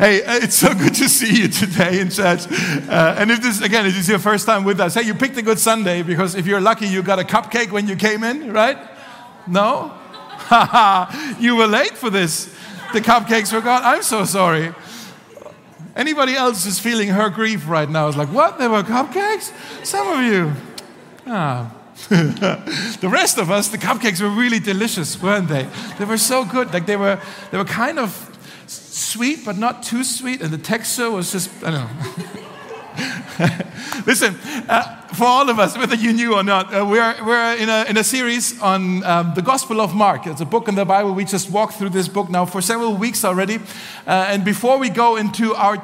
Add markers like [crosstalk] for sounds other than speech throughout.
Hey, uh, it's so good to see you today in church. Uh, and if this, again, if this is your first time with us, hey, you picked a good Sunday because if you're lucky, you got a cupcake when you came in, right? No? [laughs] you were late for this. The cupcakes were gone. I'm so sorry. Anybody else is feeling her grief right now? It's like, what? There were cupcakes? Some of you. Ah. [laughs] the rest of us, the cupcakes were really delicious, weren't they? They were so good. Like they were, they were kind of sweet, but not too sweet, and the texture was just, I don't know. [laughs] Listen, uh, for all of us, whether you knew or not, uh, we're, we're in, a, in a series on um, the Gospel of Mark. It's a book in the Bible. We just walked through this book now for several weeks already. Uh, and before we go into our,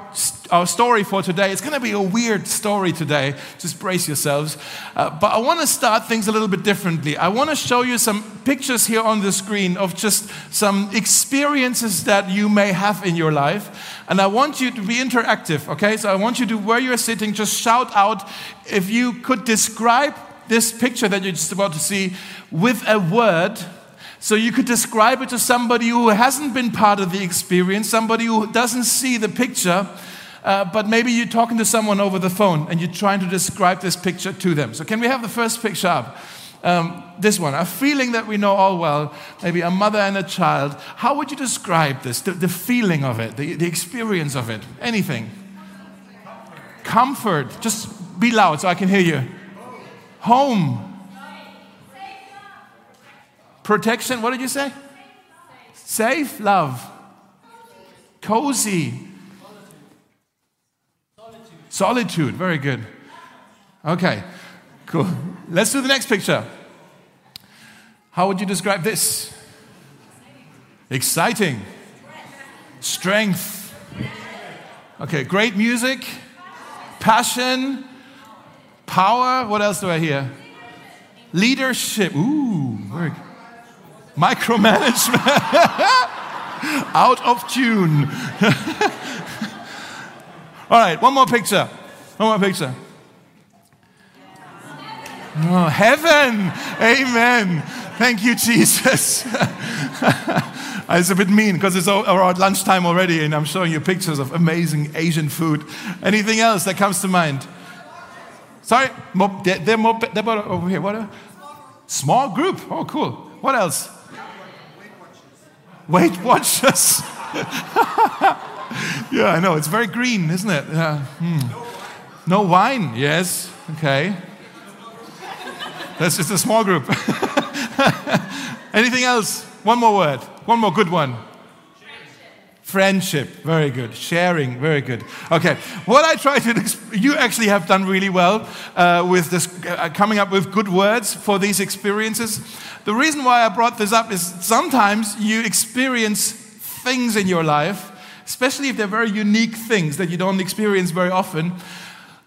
our story for today, it's going to be a weird story today. Just brace yourselves. Uh, but I want to start things a little bit differently. I want to show you some pictures here on the screen of just some experiences that you may have in your life. And I want you to be interactive, okay? So I want you to, where you're sitting, just shout out if you could describe this picture that you're just about to see with a word. So you could describe it to somebody who hasn't been part of the experience, somebody who doesn't see the picture, uh, but maybe you're talking to someone over the phone and you're trying to describe this picture to them. So can we have the first picture up? Um, this one, a feeling that we know all well, maybe a mother and a child. How would you describe this? The, the feeling of it, the, the experience of it, anything? Comfort. Just be loud so I can hear you. Home. Protection. What did you say? Safe. Love. Cozy. Solitude. Very good. Okay. Cool. Let's do the next picture. How would you describe this? Exciting. Strength. Okay, great music. Passion. Power. What else do I hear? Leadership. Ooh, good. Micromanagement. [laughs] Out of tune. [laughs] All right, one more picture. One more picture. Oh, heaven. Amen. Thank you, Jesus. [laughs] it's a bit mean because it's around lunchtime already and I'm showing you pictures of amazing Asian food. Anything else that comes to mind? Sorry? They're, more, they're over here. What? A, Small group. Oh, cool. What else? Weight Watchers. [laughs] yeah, I know. It's very green, isn't it? Yeah. Hmm. No wine. Yes. Okay. That's just a small group. [laughs] Anything else? One more word. One more good one. Friendship, very good. Sharing, very good. Okay, what I try to, you actually have done really well uh, with this, uh, coming up with good words for these experiences. The reason why I brought this up is sometimes you experience things in your life, especially if they're very unique things that you don't experience very often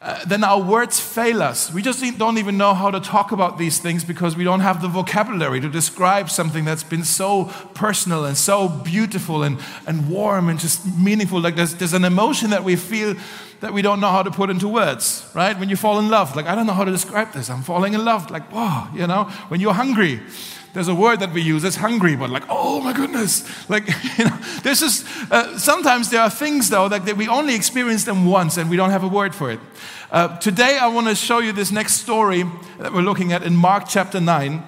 uh, then our words fail us. We just don't even know how to talk about these things because we don't have the vocabulary to describe something that's been so personal and so beautiful and, and warm and just meaningful. Like there's, there's an emotion that we feel that we don't know how to put into words, right? When you fall in love, like, I don't know how to describe this. I'm falling in love. Like, wow, you know, when you're hungry there's a word that we use it's hungry but like oh my goodness. Like [laughs] you know there's just uh, sometimes there are things though that, that, we only experience them once and we don't have a word for it. Uh, today i want to show you this next story that we're looking at in mark chapter 9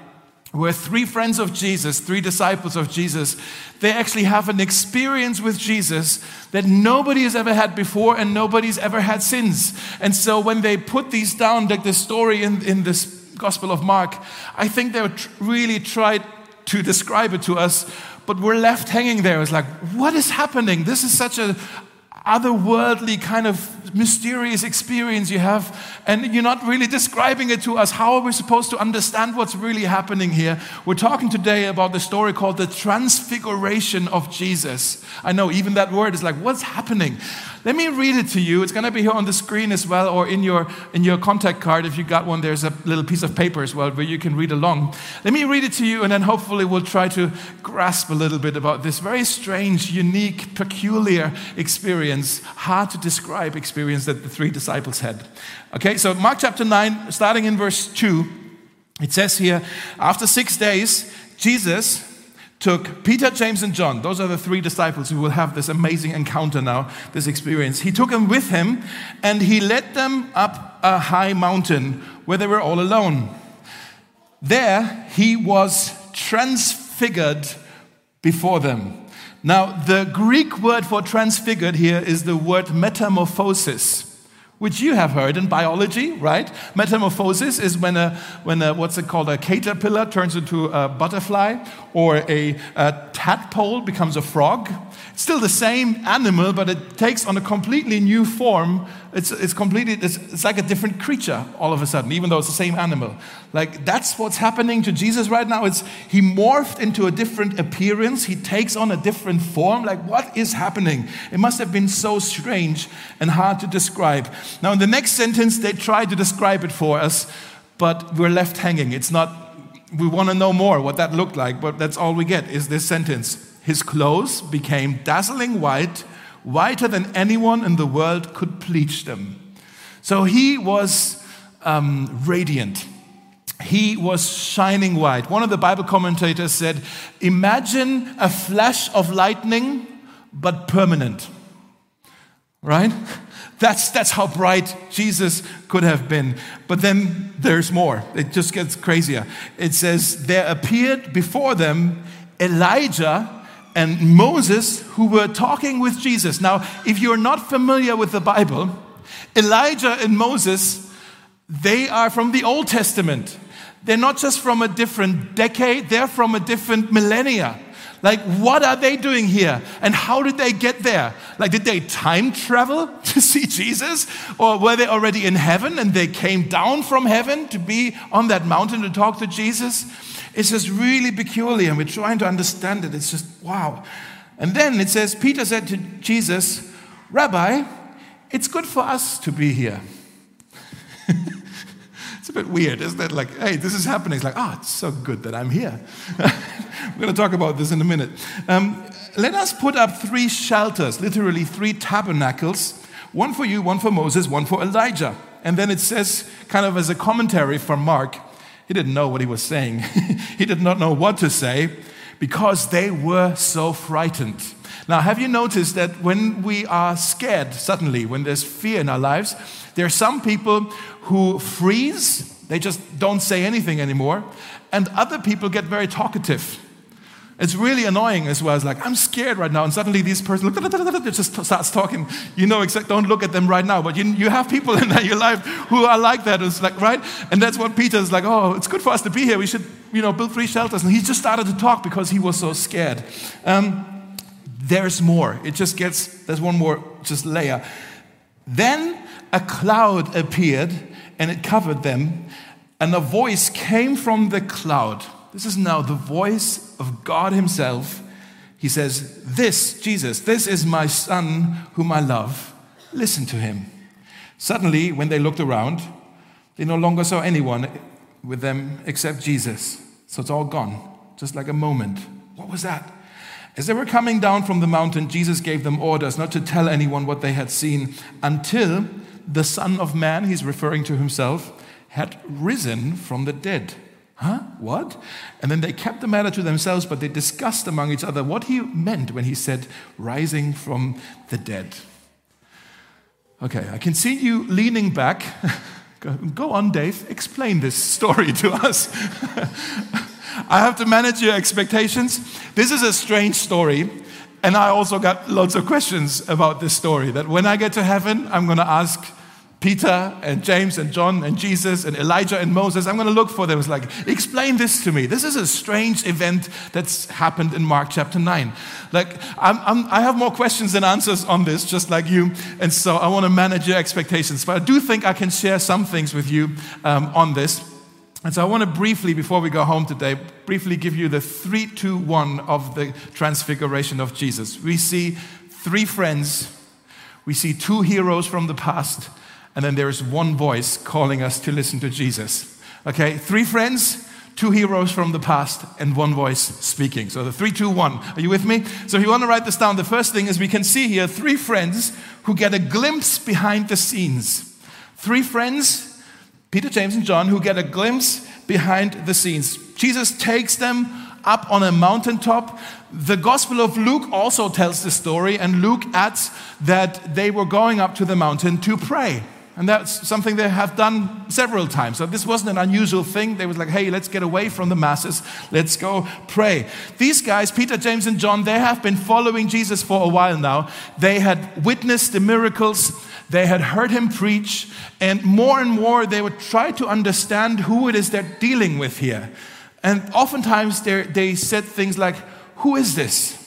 where three friends of jesus three disciples of jesus they actually have an experience with jesus that nobody has ever had before and nobody's ever had since. And so when they put these down like the story in, in this Gospel of Mark, I think they really tried to describe it to us, but we're left hanging there. It's like, what is happening? This is such a otherworldly kind of mysterious experience you have, and you're not really describing it to us. How are we supposed to understand what's really happening here? We're talking today about the story called the Transfiguration of Jesus. I know even that word is like, what's happening? Let me read it to you. It's going to be here on the screen as well, or in your, in your contact card. If you got one, there's a little piece of paper as well where you can read along. Let me read it to you, and then hopefully we'll try to grasp a little bit about this very strange, unique, peculiar experience, hard to describe experience that the three disciples had. Okay, so Mark chapter 9, starting in verse 2, it says here, after six days, Jesus took Peter, James, and John. Those are the three disciples who will have this amazing encounter now, this experience. He took them with him and he led them up a high mountain where they were all alone. There he was transfigured before them. Now, the Greek word for transfigured here is the word metamorphosis which you have heard in biology, right? Metamorphosis is when a, when a, what's it called, a caterpillar turns into a butterfly, or a, a tadpole becomes a frog. It's still the same animal, but it takes on a completely new form. It's, it's completely, it's, it's like a different creature all of a sudden, even though it's the same animal. Like that's what's happening to Jesus right now. It's he morphed into a different appearance. He takes on a different form. Like what is happening? It must have been so strange and hard to describe. Now in the next sentence, they try to describe it for us, but we're left hanging. It's not we want to know more what that looked like, but that's all we get is this sentence. His clothes became dazzling white, whiter than anyone in the world could bleach them. So he was um, radiant. He was shining white. One of the Bible commentators said, Imagine a flash of lightning, but permanent. Right? [laughs] That's, that's how bright Jesus could have been. But then there's more. It just gets crazier. It says, There appeared before them Elijah and Moses who were talking with Jesus. Now, if you're not familiar with the Bible, Elijah and Moses, they are from the Old Testament. They're not just from a different decade, they're from a different millennia. Like, what are they doing here? And how did they get there? Like, did they time travel [laughs] to see Jesus? Or were they already in heaven and they came down from heaven to be on that mountain to talk to Jesus? It's just really peculiar, and we're trying to understand it. It's just, wow. And then it says, Peter said to Jesus, Rabbi, it's good for us to be here. [laughs] a bit weird, isn't it? Like, hey, this is happening. It's like, oh, it's so good that I'm here. [laughs] We're going to talk about this in a minute. Um, let us put up three shelters, literally three tabernacles one for you, one for Moses, one for Elijah. And then it says, kind of as a commentary from Mark, he didn't know what he was saying. [laughs] he did not know what to say because they were so frightened. Now, have you noticed that when we are scared suddenly, when there's fear in our lives, there are some people who freeze, they just don't say anything anymore, and other people get very talkative. It's really annoying as well. It's like, I'm scared right now. And suddenly this person [laughs] just starts talking. You know, exactly, don't look at them right now. But you, you have people [laughs] in your life who are like that. It's like, right? And that's what Peter is like, oh, it's good for us to be here. We should, you know, build three shelters. And he just started to talk because he was so scared. Um, there's more. It just gets, there's one more just layer. Then a cloud appeared and it covered them. And a voice came from the cloud. This is now the voice of God Himself. He says, This, Jesus, this is my Son whom I love. Listen to him. Suddenly, when they looked around, they no longer saw anyone with them except Jesus. So it's all gone, just like a moment. What was that? As they were coming down from the mountain, Jesus gave them orders not to tell anyone what they had seen until the Son of Man, he's referring to himself, had risen from the dead. Huh? What? And then they kept the matter to themselves, but they discussed among each other what he meant when he said, rising from the dead. Okay, I can see you leaning back. [laughs] Go on, Dave, explain this story to us. [laughs] I have to manage your expectations. This is a strange story, and I also got lots of questions about this story. That when I get to heaven, I'm going to ask Peter and James and John and Jesus and Elijah and Moses. I'm going to look for them. It's like, explain this to me. This is a strange event that's happened in Mark chapter 9. Like, I'm, I'm, i have more questions than answers on this, just like you. And so I want to manage your expectations. But I do think I can share some things with you um, on this. And so I want to briefly, before we go home today, briefly give you the three, two, one of the transfiguration of Jesus. We see three friends, we see two heroes from the past and then there is one voice calling us to listen to Jesus. Okay, three friends, two heroes from the past, and one voice speaking. So the three, two, one. Are you with me? So if you want to write this down, the first thing is we can see here three friends who get a glimpse behind the scenes. Three friends, Peter, James, and John, who get a glimpse behind the scenes. Jesus takes them up on a mountaintop. The Gospel of Luke also tells the story, and Luke adds that they were going up to the mountain to pray. And that's something they have done several times. So this wasn't an unusual thing. They was like, hey, let's get away from the masses. Let's go pray. These guys, Peter, James, and John, they have been following Jesus for a while now. They had witnessed the miracles. They had heard him preach. And more and more, they would try to understand who it is they're dealing with here. And oftentimes, they said things like, who is this?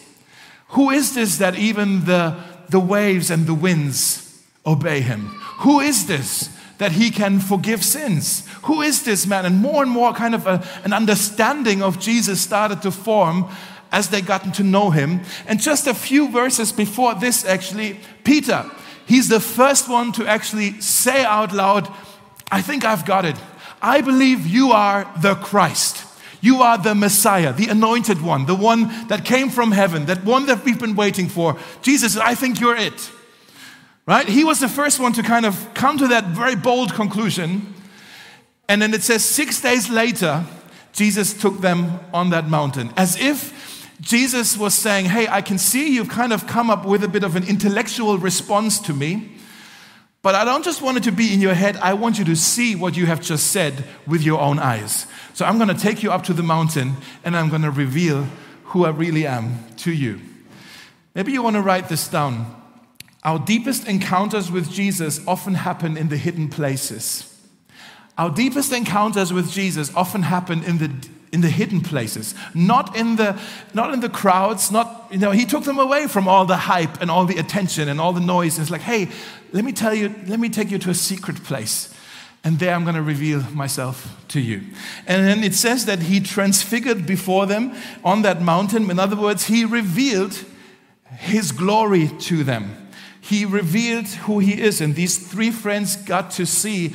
Who is this that even the, the waves and the winds obey him? Who is this that he can forgive sins? Who is this man? And more and more, kind of a, an understanding of Jesus started to form as they gotten to know him. And just a few verses before this, actually, Peter, he's the first one to actually say out loud, I think I've got it. I believe you are the Christ. You are the Messiah, the anointed one, the one that came from heaven, that one that we've been waiting for. Jesus, I think you're it. Right? He was the first one to kind of come to that very bold conclusion. And then it says, six days later, Jesus took them on that mountain, as if Jesus was saying, Hey, I can see you've kind of come up with a bit of an intellectual response to me, but I don't just want it to be in your head. I want you to see what you have just said with your own eyes. So I'm going to take you up to the mountain and I'm going to reveal who I really am to you. Maybe you want to write this down. Our deepest encounters with Jesus often happen in the hidden places. Our deepest encounters with Jesus often happen in the in the hidden places, not in the not in the crowds, not you know, he took them away from all the hype and all the attention and all the noise. It's like, hey, let me tell you, let me take you to a secret place. And there I'm going to reveal myself to you. And then it says that he transfigured before them on that mountain. In other words, he revealed his glory to them he revealed who he is. And these three friends got to see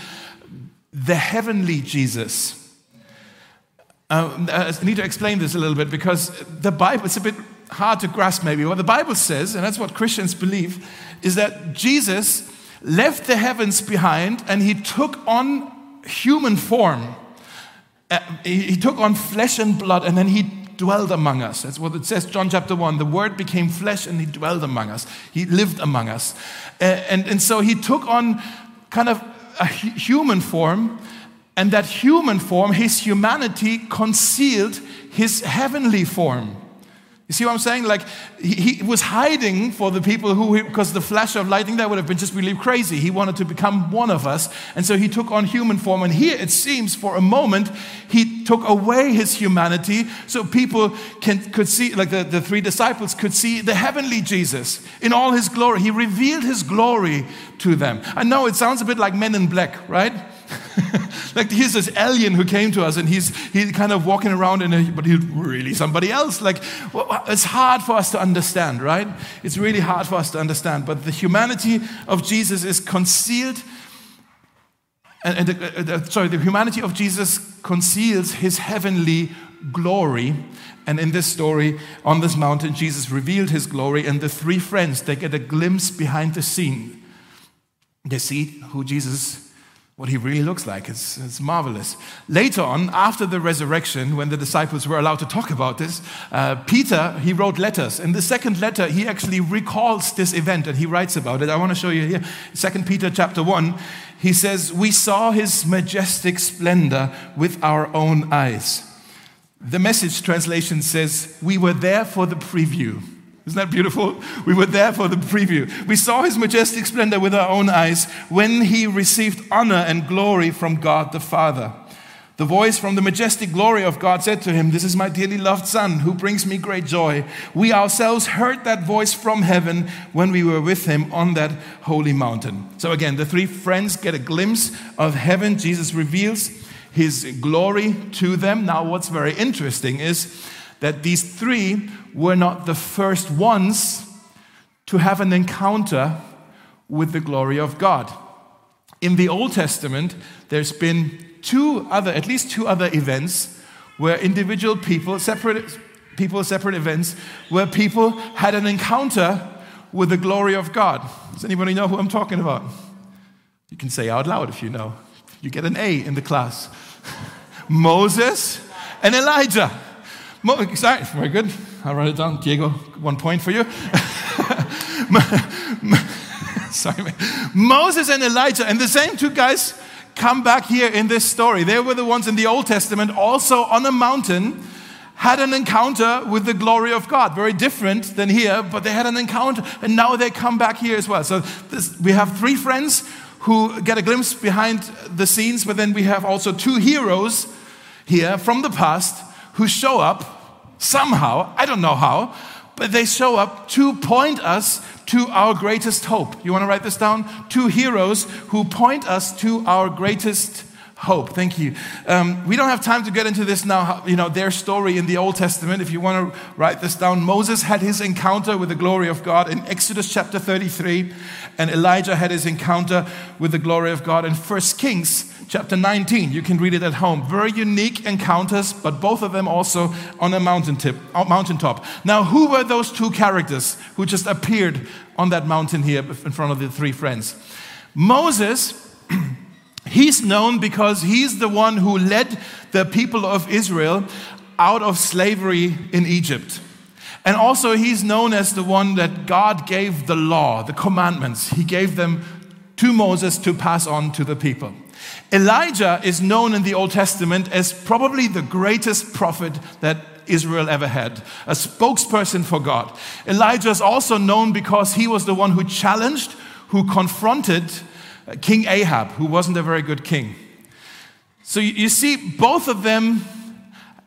the heavenly Jesus. Uh, I need to explain this a little bit because the Bible, it's a bit hard to grasp maybe. What the Bible says, and that's what Christians believe, is that Jesus left the heavens behind and he took on human form. Uh, he took on flesh and blood and then he dwelled among us. That's what it says, John chapter 1. The Word became flesh and He dwelled among us. He lived among us. And, and, and so He took on kind of a human form, and that human form, His humanity, concealed His heavenly form. You see what I'm saying? Like he, he was hiding for the people who, because the flash of lightning that would have been just really crazy. He wanted to become one of us, and so he took on human form. And here it seems, for a moment, he took away his humanity, so people can, could see, like the, the three disciples could see the heavenly Jesus in all his glory. He revealed his glory to them. I know it sounds a bit like Men in Black, right? [laughs] like here's this alien who came to us and he's he's kind of walking around in a, but he's really somebody else. Like well, it's hard for us to understand, right? It's really hard for us to understand. But the humanity of Jesus is concealed. And, and uh, uh, sorry, the humanity of Jesus conceals his heavenly glory. And in this story, on this mountain, Jesus revealed his glory, and the three friends they get a glimpse behind the scene. They see who Jesus what he really looks like. It's, it's marvelous. Later on, after the resurrection, when the disciples were allowed to talk about this, uh, Peter, he wrote letters. In the second letter, he actually recalls this event and he writes about it. I want to show you here. Second Peter chapter 1, he says, We saw his majestic splendor with our own eyes. The message translation says, We were there for the preview. Isn't that beautiful? We were there for the preview. We saw his majestic splendor with our own eyes when he received honor and glory from God the Father. The voice from the majestic glory of God said to him, This is my dearly loved Son, who brings me great joy. We ourselves heard that voice from heaven when we were with him on that holy mountain. So, again, the three friends get a glimpse of heaven. Jesus reveals his glory to them. Now, what's very interesting is that these three were not the first ones to have an encounter with the glory of God. In the Old Testament, there's been two other, at least two other events where individual people, separate people, separate events, where people had an encounter with the glory of God. Does anybody know who I'm talking about? You can say out loud if you know. You get an A in the class. [laughs] Moses and Elijah. Sorry, very good. I'll write it down. Diego, one point for you. [laughs] sorry, Moses and Elijah, and the same two guys come back here in this story. They were the ones in the Old Testament, also on a mountain, had an encounter with the glory of God. Very different than here, but they had an encounter, and now they come back here as well. So this, we have three friends who get a glimpse behind the scenes, but then we have also two heroes here from the past who show up somehow, I don't know how, but they show up to point us to our greatest hope. You want to write this down? Two heroes who point us to our greatest hope. Thank you. Um, we don't have time to get into this now, you know, their story in the Old Testament. If you want to write this down, Moses had his encounter with the glory of God in Exodus chapter 33, and Elijah had his encounter with the glory of God in 1 Kings chapter 19. You can read it at home. Very unique encounters, but both of them also on a mountain tip, uh, mountaintop. Now, who were those two characters who just appeared on that mountain here in front of the three friends? Moses, [clears throat] he's known because he's the one who led the people of Israel out of slavery in Egypt. And also, he's known as the one that God gave the law, the commandments. He gave them to Moses to pass on to the people. Elijah is known in the Old Testament as probably the greatest prophet that Israel ever had, a spokesperson for God. Elijah is also known because he was the one who challenged, who confronted King Ahab, who wasn't a very good king. So you see, both of them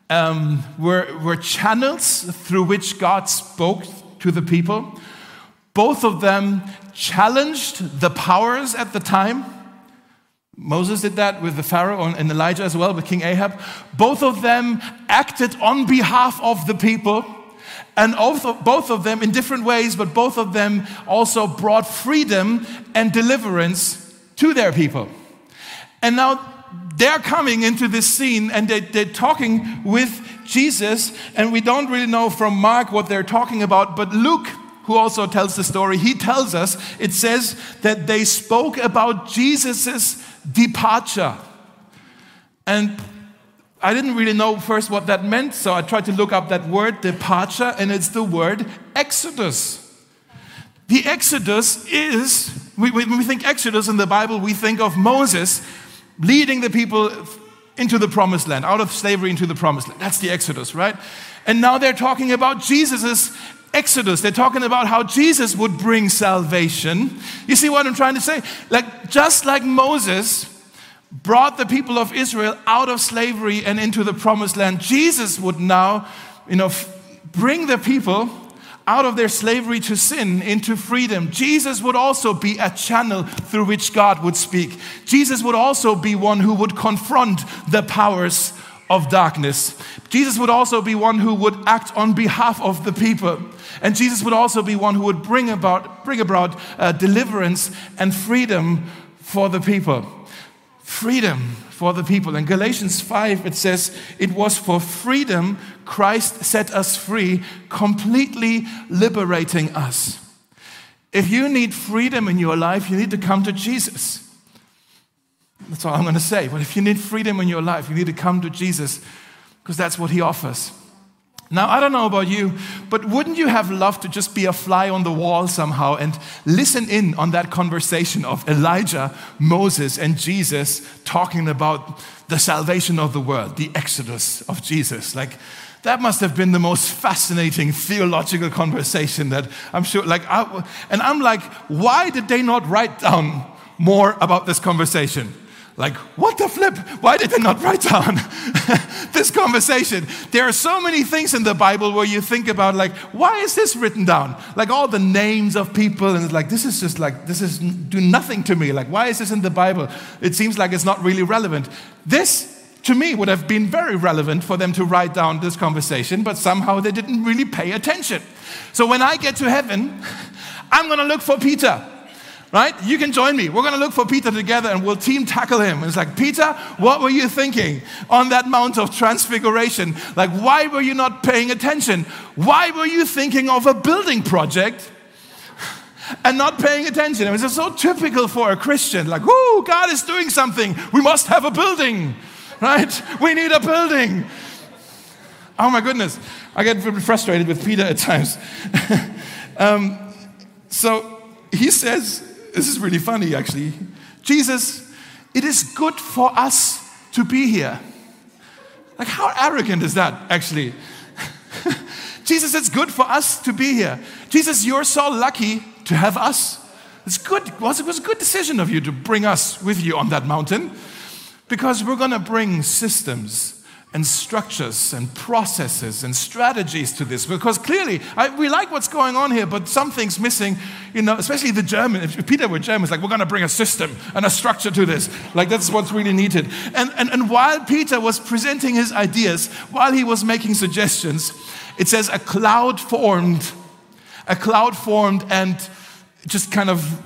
um, were, were channels through which God spoke to the people. Both of them challenged the powers at the time. Moses did that with the Pharaoh and Elijah as well, with King Ahab. Both of them acted on behalf of the people. And both of them in different ways, but both of them also brought freedom and deliverance to their people. And now they're coming into this scene and they, they're talking with Jesus, and we don't really know from Mark what they're talking about, but Luke who also tells the story, he tells us, it says that they spoke about Jesus' departure. And I didn't really know first what that meant, so I tried to look up that word, departure, and it's the word Exodus. The Exodus is, when we think Exodus in the Bible, we think of Moses leading the people into the promised land, out of slavery into the promised land. That's the Exodus, right? And now they're talking about Jesus' Exodus. They're talking about how Jesus would bring salvation. You see what I'm trying to say? Like, just like Moses brought the people of Israel out of slavery and into the promised land, Jesus would now, you know, bring the people out of their slavery to sin into freedom. Jesus would also be a channel through which God would speak. Jesus would also be one who would confront the powers of darkness. Jesus would also be one who would act on behalf of the people. And Jesus would also be one who would bring about, bring about uh, deliverance and freedom for the people. Freedom for the people. In Galatians 5, it says, It was for freedom Christ set us free, completely liberating us. If you need freedom in your life, you need to come to Jesus. That's all I'm going to say. But if you need freedom in your life, you need to come to Jesus because that's what he offers. Now, I don't know about you, but wouldn't you have loved to just be a fly on the wall somehow and listen in on that conversation of Elijah, Moses, and Jesus talking about the salvation of the world, the exodus of Jesus? Like, that must have been the most fascinating theological conversation that I'm sure, like, I, and I'm like, why did they not write down more about this conversation? Like, what the flip? Why did they not write down [laughs] this conversation? There are so many things in the Bible where you think about, like, why is this written down? Like all the names of people, and like, this is just like, this is do nothing to me. Like, why is this in the Bible? It seems like it's not really relevant. This, to me, would have been very relevant for them to write down this conversation, but somehow they didn't really pay attention. So when I get to heaven, [laughs] I'm to look for Peter right? You can join me. We're going to look for Peter together and we'll team tackle him. And it's like, Peter, what were you thinking on that Mount of Transfiguration? Like, why were you not paying attention? Why were you thinking of a building project? And not paying attention. I mean, it's so typical for a Christian. Like, whoo, God is doing something. We must have a building, right? We need a building. Oh my goodness. I get very frustrated with Peter at times. [laughs] um, so he says, this is really funny actually. Jesus, it is good for us to be here. Like, how arrogant is that actually? [laughs] Jesus, it's good for us to be here. Jesus, you're so lucky to have us. It's good. It was, it was a good decision of you to bring us with you on that mountain because we're going to bring systems and structures and processes and strategies to this because clearly I, we like what's going on here, but something's missing, you know, especially the German. If Peter were German, it's like, we're going to bring a system and a structure to this. Like, that's what's really needed. And, and, and while Peter was presenting his ideas, while he was making suggestions, it says a cloud formed, a cloud formed and just kind of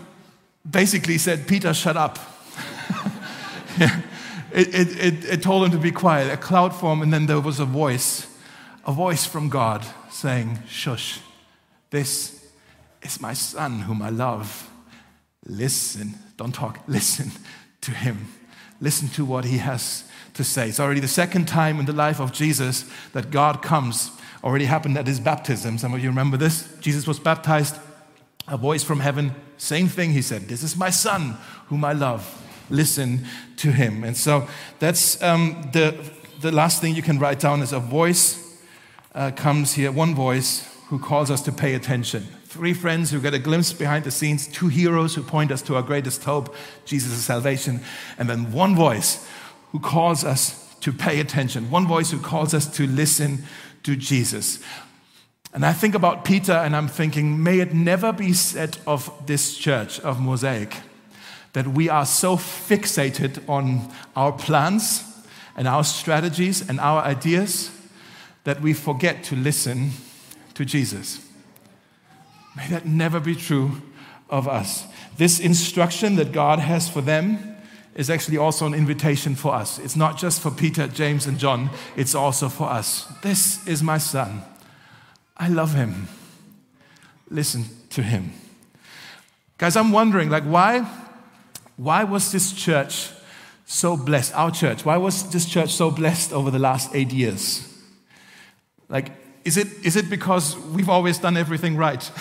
basically said, Peter, shut up. [laughs] yeah it, it, it, it told him to be quiet. A cloud formed, and then there was a voice, a voice from God saying, Shush, this is my son whom I love. Listen, don't talk, listen to him. Listen to what he has to say. It's already the second time in the life of Jesus that God comes. Already happened at his baptism. Some of you remember this. Jesus was baptized. A voice from heaven, same thing, he said, This is my son whom I love listen to him. And so that's um, the, the last thing you can write down is a voice uh, comes here, one voice who calls us to pay attention. Three friends who get a glimpse behind the scenes, two heroes who point us to our greatest hope, Jesus' salvation, and then one voice who calls us to pay attention, one voice who calls us to listen to Jesus. And I think about Peter and I'm thinking, may it never be said of this church, of Mosaic, that we are so fixated on our plans and our strategies and our ideas that we forget to listen to Jesus. May that never be true of us. This instruction that God has for them is actually also an invitation for us. It's not just for Peter, James, and John, it's also for us. This is my son. I love him. Listen to him. Guys, I'm wondering, like, why why was this church so blessed? Our church, why was this church so blessed over the last eight years? Like, is it, is it because we've always done everything right?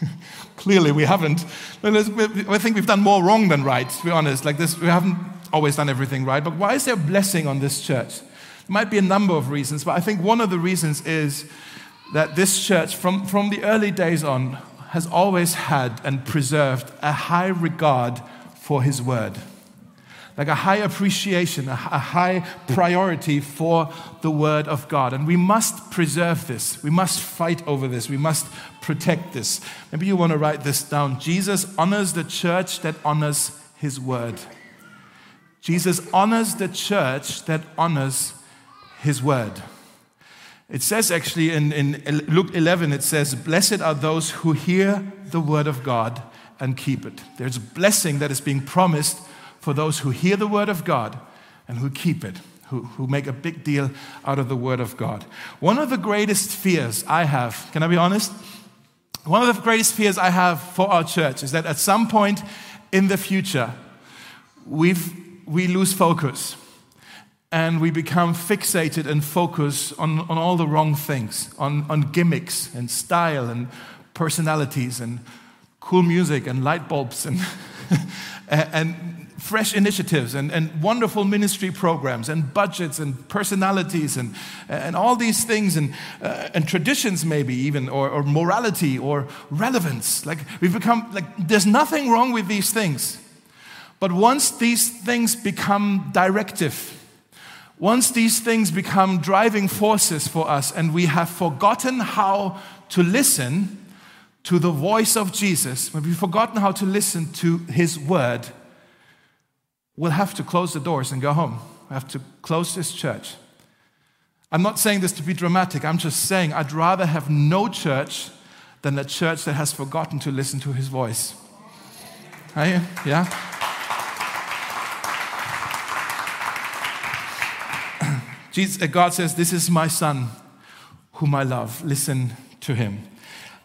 [laughs] Clearly, we haven't. I think we've done more wrong than right, to be honest. Like this, we haven't always done everything right. But why is there a blessing on this church? There might be a number of reasons, but I think one of the reasons is that this church, from, from the early days on, has always had and preserved a high regard for His Word. Like a high appreciation, a high priority for the Word of God. And we must preserve this. We must fight over this. We must protect this. Maybe you want to write this down. Jesus honors the church that honors His Word. Jesus honors the church that honors His Word. It says actually in, in Luke 11, it says, Blessed are those who hear the word of God and keep it. There's a blessing that is being promised for those who hear the word of God and who keep it, who, who make a big deal out of the word of God. One of the greatest fears I have, can I be honest? One of the greatest fears I have for our church is that at some point in the future, we've, we lose focus and we become fixated and focus on, on all the wrong things, on, on gimmicks and style and personalities and cool music and light bulbs and, [laughs] and fresh initiatives and, and wonderful ministry programs and budgets and personalities and, and all these things and, uh, and traditions maybe even or, or morality or relevance. Like we've become like there's nothing wrong with these things. But once these things become directive once these things become driving forces for us and we have forgotten how to listen to the voice of Jesus, when we've forgotten how to listen to his word, we'll have to close the doors and go home. We have to close this church. I'm not saying this to be dramatic. I'm just saying I'd rather have no church than a church that has forgotten to listen to his voice. Are you? yeah? [clears throat] Jesus, uh, God says, This is my son whom I love. Listen to him.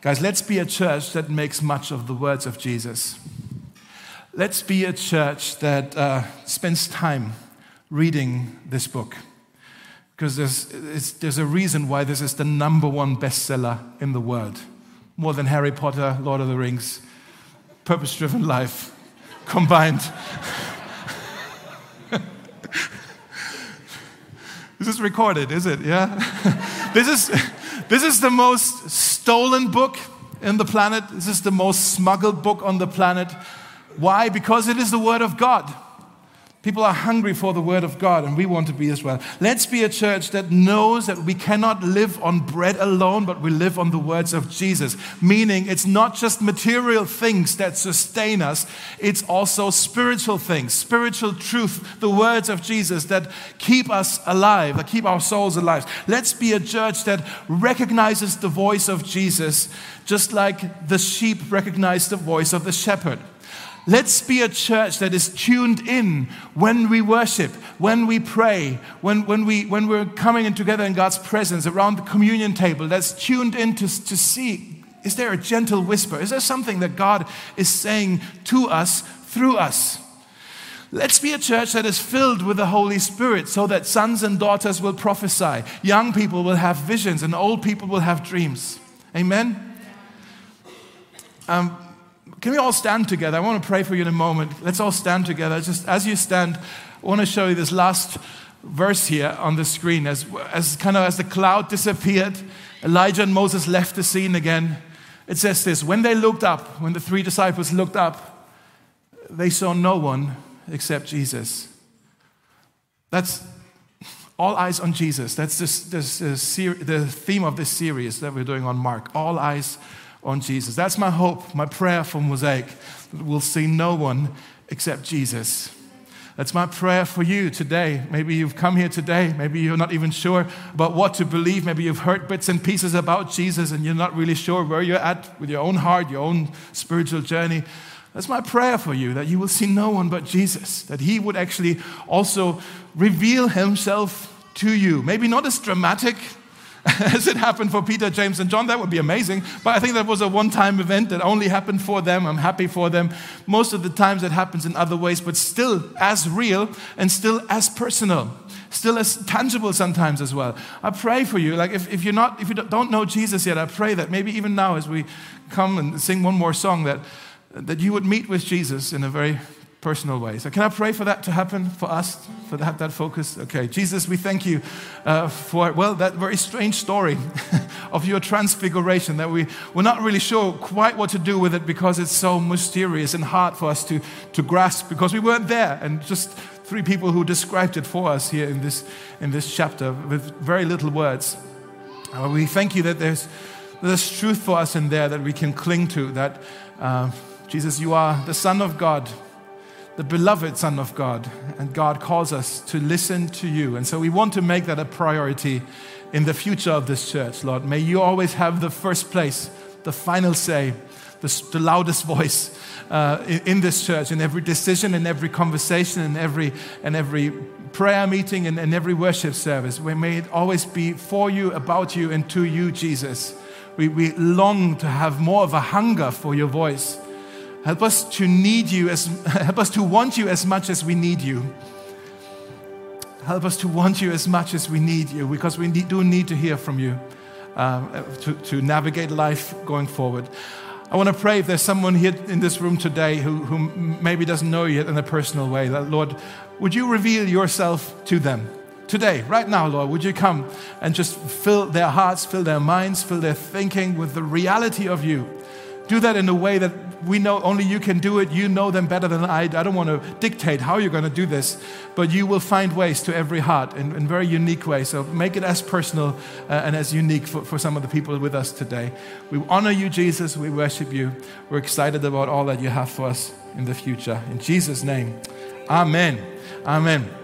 Guys, let's be a church that makes much of the words of Jesus. Let's be a church that uh, spends time reading this book. because there's, there's a reason why this is the number one bestseller in the world. More than Harry Potter, Lord of the Rings, Purpose Driven Life combined. [laughs] this is recorded, is it? Yeah? [laughs] this, is, this is the most stolen book in the planet. This is the most smuggled book on the planet. Why? Because it is the Word of God. People are hungry for the Word of God, and we want to be as well. Let's be a church that knows that we cannot live on bread alone, but we live on the words of Jesus. Meaning, it's not just material things that sustain us, it's also spiritual things, spiritual truth, the words of Jesus that keep us alive, that keep our souls alive. Let's be a church that recognizes the voice of Jesus, just like the sheep recognize the voice of the shepherd. Let's be a church that is tuned in when we worship, when we pray, when, when, we, when we're coming in together in God's presence around the communion table, that's tuned in to, to see is there a gentle whisper? Is there something that God is saying to us through us? Let's be a church that is filled with the Holy Spirit so that sons and daughters will prophesy, young people will have visions, and old people will have dreams. Amen? Um, can we all stand together? I want to pray for you in a moment. Let's all stand together. Just as you stand, I want to show you this last verse here on the screen. As, as kind of as the cloud disappeared, Elijah and Moses left the scene again. It says this When they looked up, when the three disciples looked up, they saw no one except Jesus. That's all eyes on Jesus. That's this, this, this, the theme of this series that we're doing on Mark. All eyes on Jesus. That's my hope, my prayer for Mosaic. We'll see no one except Jesus. That's my prayer for you today. Maybe you've come here today. Maybe you're not even sure about what to believe. Maybe you've heard bits and pieces about Jesus and you're not really sure where you're at with your own heart, your own spiritual journey. That's my prayer for you that you will see no one but Jesus, that He would actually also reveal Himself to you. Maybe not as dramatic [laughs] as it happened for Peter, James, and John. That would be amazing. But I think that was a one time event that only happened for them. I'm happy for them. Most of the times it happens in other ways, but still as real and still as personal. Still as tangible sometimes as well. I pray for you. Like if, if you're not, if you don't know Jesus yet, I pray that maybe even now as we come and sing one more song that, that you would meet with Jesus in a very personal way. So, can I pray for that to happen for us, for that, that focus? Okay, Jesus, we thank you uh, for, well, that very strange story [laughs] of your transfiguration that we, we're not really sure quite what to do with it because it's so mysterious and hard for us to, to grasp because we weren't there. And just three people who described it for us here in this, in this chapter with very little words. Uh, we thank you that there's, there's truth for us in there that we can cling to, that uh, Jesus, you are the Son of God the beloved Son of God, and God calls us to listen to you. And so we want to make that a priority in the future of this church, Lord. May you always have the first place, the final say, the, the loudest voice uh, in, in, this church, in every decision, in every conversation, in every, in every prayer meeting, and in, in every worship service. We may it always be for you, about you, and to you, Jesus. We, we long to have more of a hunger for your voice Help us to need you as [laughs] help us to want you as much as we need you. Help us to want you as much as we need you because we need, do need to hear from you um, to, to navigate life going forward. I want to pray if there's someone here in this room today who, who maybe doesn't know you in a personal way, that Lord, would you reveal yourself to them? Today, right now, Lord, would you come and just fill their hearts, fill their minds, fill their thinking with the reality of you? Do that in a way that we know only you can do it. You know them better than I. I don't want to dictate how you're going to do this, but you will find ways to every heart in, in very unique ways. So make it as personal uh, and as unique for, for some of the people with us today. We honor you, Jesus. We worship you. We're excited about all that you have for us in the future. In Jesus' name, amen. Amen.